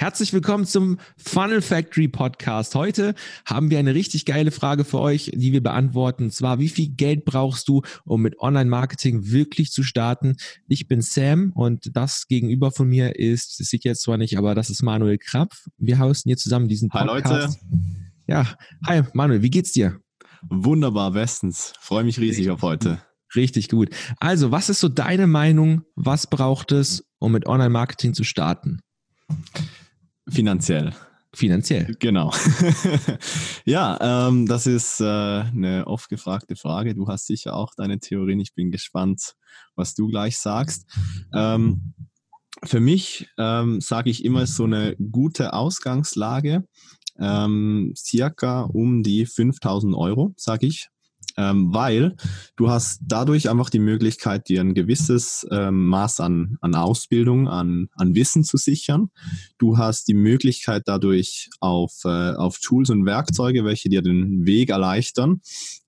Herzlich willkommen zum Funnel Factory Podcast. Heute haben wir eine richtig geile Frage für euch, die wir beantworten. Und zwar, wie viel Geld brauchst du, um mit Online-Marketing wirklich zu starten? Ich bin Sam und das gegenüber von mir ist, das sieht jetzt zwar nicht, aber das ist Manuel Krapf. Wir hosten hier zusammen diesen Podcast. Hi Leute. Ja, hi Manuel, wie geht's dir? Wunderbar, bestens. Freue mich riesig auf heute. Richtig gut. Also, was ist so deine Meinung? Was braucht es, um mit Online-Marketing zu starten? Finanziell. Finanziell. Genau. ja, ähm, das ist äh, eine oft gefragte Frage. Du hast sicher auch deine Theorien. Ich bin gespannt, was du gleich sagst. Ähm, für mich ähm, sage ich immer so eine gute Ausgangslage, ähm, circa um die 5000 Euro, sage ich ähm, weil du hast dadurch einfach die Möglichkeit, dir ein gewisses ähm, Maß an, an Ausbildung, an, an Wissen zu sichern. Du hast die Möglichkeit dadurch auf, äh, auf Tools und Werkzeuge, welche dir den Weg erleichtern,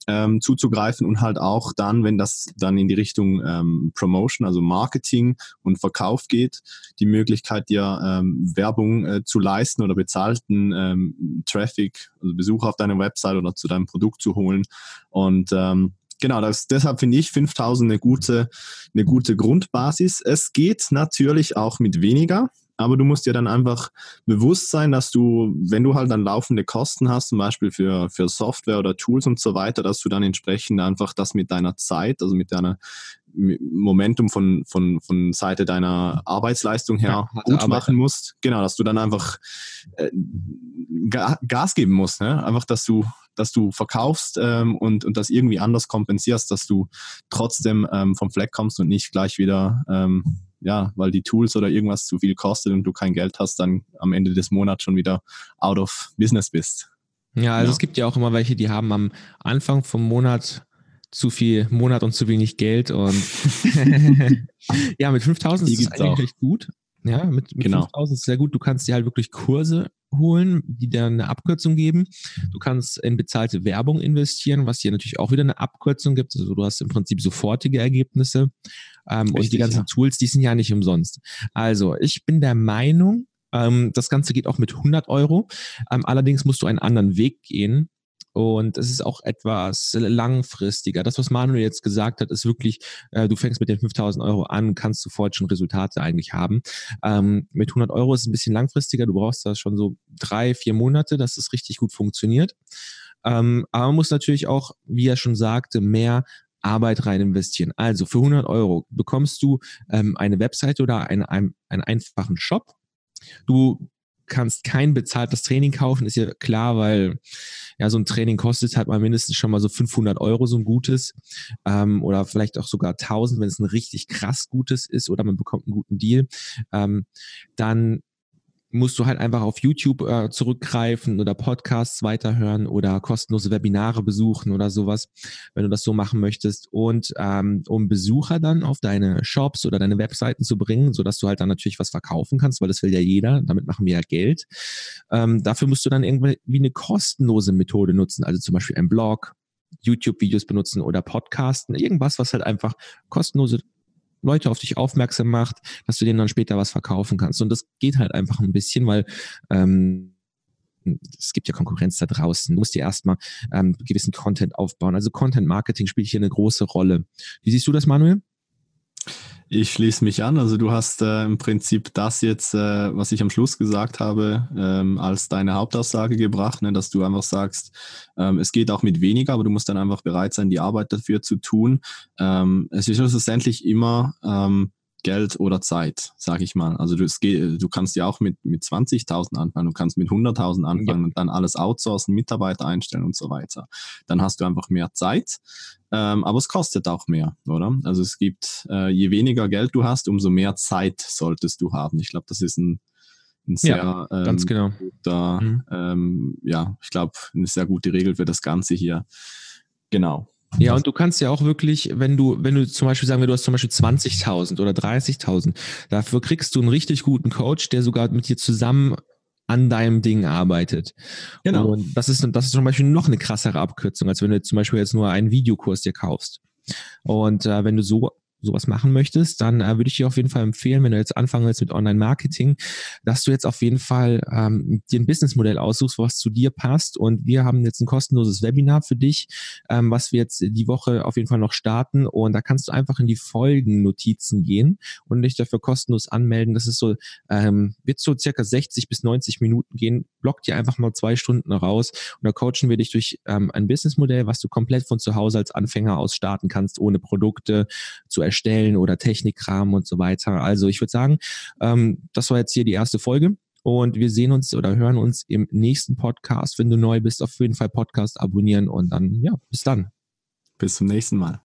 ähm, zuzugreifen und halt auch dann, wenn das dann in die Richtung ähm, Promotion, also Marketing und Verkauf geht, die Möglichkeit dir ähm, Werbung äh, zu leisten oder bezahlten ähm, Traffic, also Besucher auf deiner Website oder zu deinem Produkt zu holen. Und ähm, genau, das, deshalb finde ich 5000 eine gute, eine gute Grundbasis. Es geht natürlich auch mit weniger. Aber du musst dir dann einfach bewusst sein, dass du, wenn du halt dann laufende Kosten hast, zum Beispiel für, für Software oder Tools und so weiter, dass du dann entsprechend einfach das mit deiner Zeit, also mit deiner Momentum von, von, von Seite deiner Arbeitsleistung her ja, gut Arbeit. machen musst. Genau, dass du dann einfach äh, Gas geben musst. Ne? Einfach, dass du, dass du verkaufst ähm, und, und das irgendwie anders kompensierst, dass du trotzdem ähm, vom Fleck kommst und nicht gleich wieder ähm, ja, weil die Tools oder irgendwas zu viel kostet und du kein Geld hast, dann am Ende des Monats schon wieder out of business bist. Ja, also ja. es gibt ja auch immer welche, die haben am Anfang vom Monat zu viel Monat und zu wenig Geld und ja, mit 5000 ist es eigentlich auch. recht gut. Ja, mit, mit genau. 5000 ist es sehr gut. Du kannst dir halt wirklich Kurse holen, die dir eine Abkürzung geben. Du kannst in bezahlte Werbung investieren, was dir natürlich auch wieder eine Abkürzung gibt. Also du hast im Prinzip sofortige Ergebnisse. Ähm, Richtig, und die ganzen ja. Tools, die sind ja nicht umsonst. Also ich bin der Meinung, ähm, das Ganze geht auch mit 100 Euro. Ähm, allerdings musst du einen anderen Weg gehen. Und es ist auch etwas langfristiger. Das, was Manuel jetzt gesagt hat, ist wirklich, äh, du fängst mit den 5000 Euro an, kannst sofort schon Resultate eigentlich haben. Ähm, mit 100 Euro ist es ein bisschen langfristiger. Du brauchst da schon so drei, vier Monate, dass es richtig gut funktioniert. Ähm, aber man muss natürlich auch, wie er schon sagte, mehr Arbeit rein investieren. Also für 100 Euro bekommst du ähm, eine Webseite oder einen, einen, einen einfachen Shop. Du kannst kein bezahltes Training kaufen, ist ja klar, weil ja so ein Training kostet halt mal mindestens schon mal so 500 Euro so ein gutes ähm, oder vielleicht auch sogar 1000, wenn es ein richtig krass gutes ist oder man bekommt einen guten Deal. Ähm, dann musst du halt einfach auf YouTube äh, zurückgreifen oder Podcasts weiterhören oder kostenlose Webinare besuchen oder sowas, wenn du das so machen möchtest. Und ähm, um Besucher dann auf deine Shops oder deine Webseiten zu bringen, sodass du halt dann natürlich was verkaufen kannst, weil das will ja jeder, damit machen wir ja Geld. Ähm, dafür musst du dann irgendwie eine kostenlose Methode nutzen, also zum Beispiel ein Blog, YouTube-Videos benutzen oder Podcasten, irgendwas, was halt einfach kostenlose Leute auf dich aufmerksam macht, dass du denen dann später was verkaufen kannst. Und das geht halt einfach ein bisschen, weil ähm, es gibt ja Konkurrenz da draußen. Du musst dir erstmal ähm, gewissen Content aufbauen. Also Content Marketing spielt hier eine große Rolle. Wie siehst du das, Manuel? Ich schließe mich an. Also du hast äh, im Prinzip das jetzt, äh, was ich am Schluss gesagt habe, ähm, als deine Hauptaussage gebracht, ne? dass du einfach sagst, ähm, es geht auch mit weniger, aber du musst dann einfach bereit sein, die Arbeit dafür zu tun. Ähm, es ist schlussendlich immer ähm, Geld oder Zeit, sag ich mal. Also du, es geht, du kannst ja auch mit, mit 20.000 anfangen, du kannst mit 100.000 anfangen ja. und dann alles outsourcen, Mitarbeiter einstellen und so weiter. Dann hast du einfach mehr Zeit, ähm, aber es kostet auch mehr, oder? Also es gibt, äh, je weniger Geld du hast, umso mehr Zeit solltest du haben. Ich glaube, das ist ein, ein sehr ja, ganz ähm, genau. guter, mhm. ähm, ja, ich glaube, eine sehr gute Regel für das Ganze hier. Genau. Ja, und du kannst ja auch wirklich, wenn du, wenn du zum Beispiel sagen wir, du hast zum Beispiel 20.000 oder 30.000, dafür kriegst du einen richtig guten Coach, der sogar mit dir zusammen an deinem Ding arbeitet. Genau. Und das ist, das ist zum Beispiel noch eine krassere Abkürzung, als wenn du zum Beispiel jetzt nur einen Videokurs dir kaufst. Und äh, wenn du so sowas machen möchtest, dann äh, würde ich dir auf jeden Fall empfehlen, wenn du jetzt anfangen willst mit Online-Marketing, dass du jetzt auf jeden Fall ähm, dir ein Businessmodell aussuchst, was zu dir passt. Und wir haben jetzt ein kostenloses Webinar für dich, ähm, was wir jetzt die Woche auf jeden Fall noch starten. Und da kannst du einfach in die Folgennotizen gehen und dich dafür kostenlos anmelden. Das ist so, ähm, wird so circa 60 bis 90 Minuten gehen. Block dir einfach mal zwei Stunden raus und da coachen wir dich durch ähm, ein Businessmodell, was du komplett von zu Hause als Anfänger aus starten kannst, ohne Produkte zu erstellen oder Technikkram und so weiter. Also ich würde sagen, ähm, das war jetzt hier die erste Folge. Und wir sehen uns oder hören uns im nächsten Podcast. Wenn du neu bist, auf jeden Fall Podcast abonnieren und dann, ja, bis dann. Bis zum nächsten Mal.